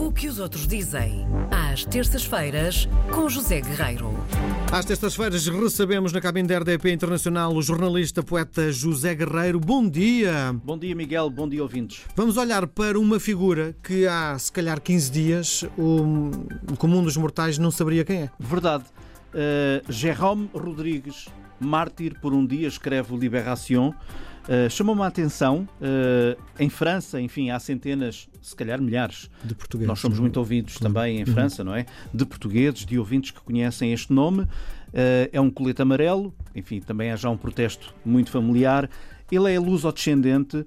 O que os outros dizem, às terças-feiras, com José Guerreiro. Às terças-feiras recebemos na cabine da RDP Internacional o jornalista poeta José Guerreiro. Bom dia! Bom dia, Miguel. Bom dia, ouvintes. Vamos olhar para uma figura que há, se calhar, 15 dias o, comum dos mortais não saberia quem é. Verdade. Uh, Jérôme Rodrigues, mártir por um dia, escreve o Libération. Uh, Chamou-me a atenção, uh, em França, enfim, há centenas, se calhar milhares. De portugueses. Nós somos muito ouvidos também em uhum. França, não é? De portugueses, de ouvintes que conhecem este nome. Uh, é um colete amarelo, enfim, também há já um protesto muito familiar. Ele é luso-descendente,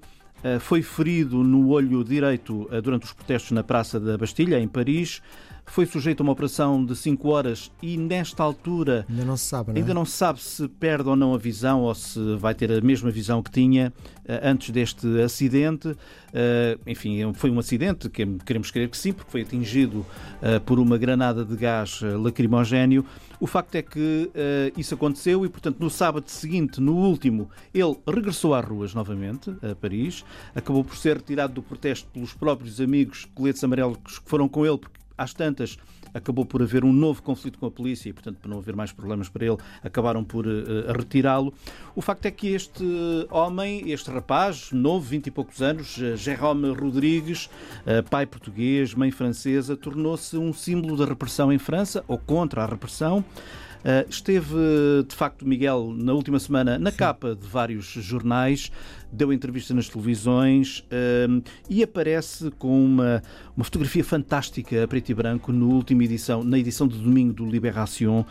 foi ferido no olho direito durante os protestos na Praça da Bastilha, em Paris foi sujeito a uma operação de 5 horas e nesta altura ainda não se sabe, não é? ainda não se sabe se perde ou não a visão ou se vai ter a mesma visão que tinha uh, antes deste acidente. Uh, enfim, foi um acidente que queremos crer que sim, porque foi atingido uh, por uma granada de gás lacrimogéneo. O facto é que isso aconteceu e, portanto, no sábado seguinte, no último, ele regressou às ruas novamente, a Paris, acabou por ser retirado do protesto pelos próprios amigos coletes amarelos que foram com ele, porque às tantas, acabou por haver um novo conflito com a polícia e, portanto, para não haver mais problemas para ele, acabaram por uh, retirá-lo. O facto é que este homem, este rapaz, novo, vinte e poucos anos, uh, Jérôme Rodrigues, uh, pai português, mãe francesa, tornou-se um símbolo da repressão em França, ou contra a repressão. Uh, esteve, de facto, Miguel, na última semana, na Sim. capa de vários jornais, deu entrevista nas televisões uh, e aparece com uma, uma fotografia fantástica a preto e branco no último edição, na edição de domingo do Libération.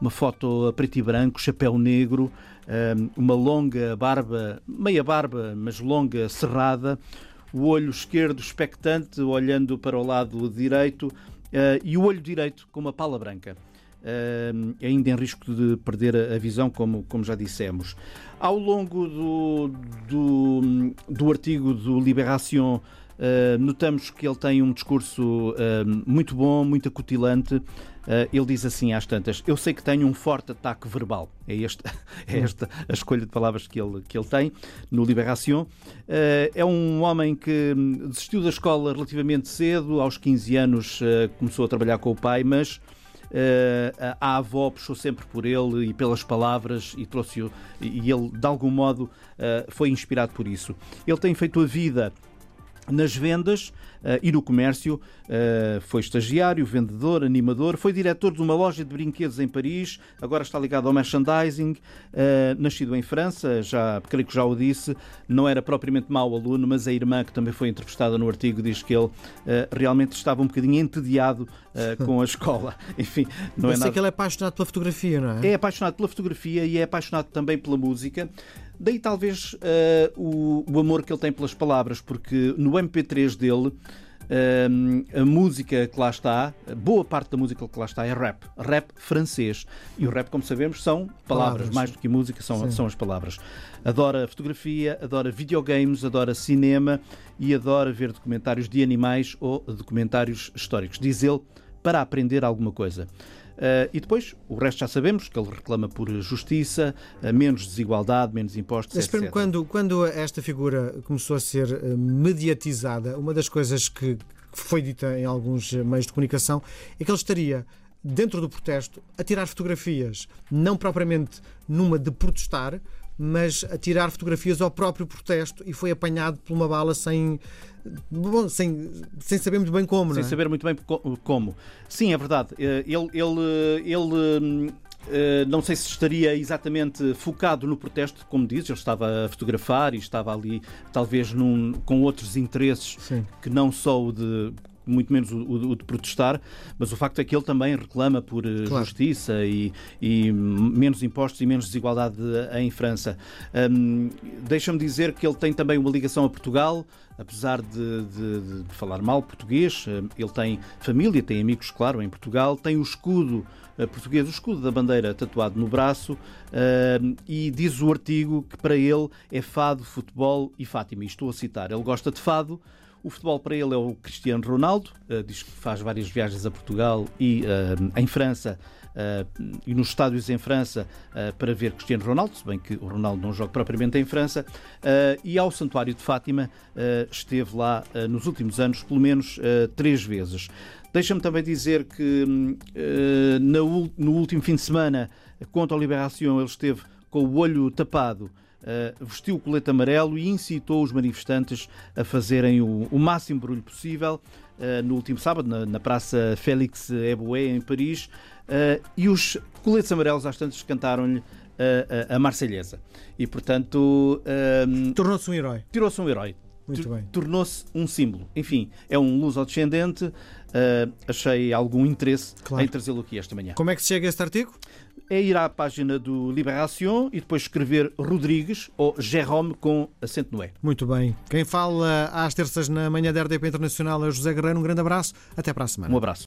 Uma foto a preto e branco, chapéu negro, uh, uma longa barba, meia barba, mas longa, cerrada, o olho esquerdo expectante, olhando para o lado direito, e o olho direito com uma pala branca ainda em risco de perder a visão, como, como já dissemos. Ao longo do, do, do artigo do Libération, Uh, notamos que ele tem um discurso uh, muito bom, muito acutilante. Uh, ele diz assim às tantas: Eu sei que tenho um forte ataque verbal. É, este, é esta a escolha de palavras que ele, que ele tem no Libération. é um homem que desistiu da escola relativamente cedo, aos 15 anos começou a trabalhar com o pai, mas a avó puxou sempre por ele e pelas palavras e trouxe e ele de algum modo uh, foi inspirado por isso. Ele tem feito a vida nas vendas uh, e no comércio. Uh, foi estagiário, vendedor, animador, foi diretor de uma loja de brinquedos em Paris, agora está ligado ao merchandising. Uh, nascido em França, já creio que já o disse, não era propriamente mau aluno, mas a irmã, que também foi entrevistada no artigo, diz que ele realmente estava um bocadinho entediado com a escola. Enfim, não Mas é nada... que ele é apaixonado pela fotografia, não é? É apaixonado pela fotografia e é apaixonado também pela música. Daí talvez uh, o, o, amor que ele tem pelas palavras, porque no MP3 dele uh, a música que lá está, boa parte da música que lá está é rap, rap francês. E o rap, como sabemos, são palavras, palavras. mais do que música, são, são as palavras. Adora fotografia, adora videogames, adora cinema e adora ver documentários de animais ou documentários históricos. Diz ele, para aprender alguma coisa. Uh, e depois, o resto já sabemos, que ele reclama por justiça, uh, menos desigualdade, menos impostos, Mas, etc. Quando, quando esta figura começou a ser uh, mediatizada, uma das coisas que foi dita em alguns meios de comunicação é que ele estaria dentro do protesto a tirar fotografias, não propriamente numa de protestar, mas a tirar fotografias ao próprio protesto e foi apanhado por uma bala sem, bom, sem, sem saber muito bem como. Sem é? saber muito bem como. Sim, é verdade. Eh, ele, ele, ele eh, não sei se estaria exatamente focado no protesto, como dizes, ele estava a fotografar e estava ali, talvez, num, com outros interesses Sim. que não só o de muito menos o, o, de protestar, mas o facto é que ele também reclama por eh, claro. justiça e, e, menos impostos e menos desigualdade em França. Um, Deixa-me dizer que ele tem também uma ligação a Portugal, apesar de, de, de, falar mal português, hum, ele tem família, tem amigos, claro, em Portugal, tem o escudo eh, português, o escudo da bandeira tatuado no braço, uh, e diz o artigo que para ele é fado, futebol e Fátima. E estou a citar. Ele gosta de fado, O futebol para ele é o Cristiano Ronaldo, diz que faz várias viagens a Portugal e em França uh, e nos estádios em França uh, para ver Cristiano Ronaldo, se bem que o Ronaldo não joga propriamente em França, uh, e ao Santuário de Fátima esteve lá nos últimos anos pelo menos três vezes. Deixa-me também dizer que no último fim de semana, contra a Liberação, ele esteve com o olho tapado Uh, vestiu o colete amarelo e incitou os manifestantes a fazerem o, o máximo barulho possível uh, no último sábado, na, na Praça Félix Eboué, em Paris, uh, e os coletes amarelos às tantas cantaram-lhe a, a, a Marselhesa. E, portanto... Tornou-se um herói. Tirou-se um herói. Tornou-se um símbolo. Enfim, é um luso-descendente. Uh, achei algum interesse claro. em trazê-lo aqui esta manhã. Como é que se chega a este artigo? É ir à página do Liberação e depois escrever Rodrigues ou Jérôme com acento no E. Muito bem. Quem fala às terças na manhã da RDP Internacional é José Guerreiro. Um grande abraço. Até para a semana. Um abraço.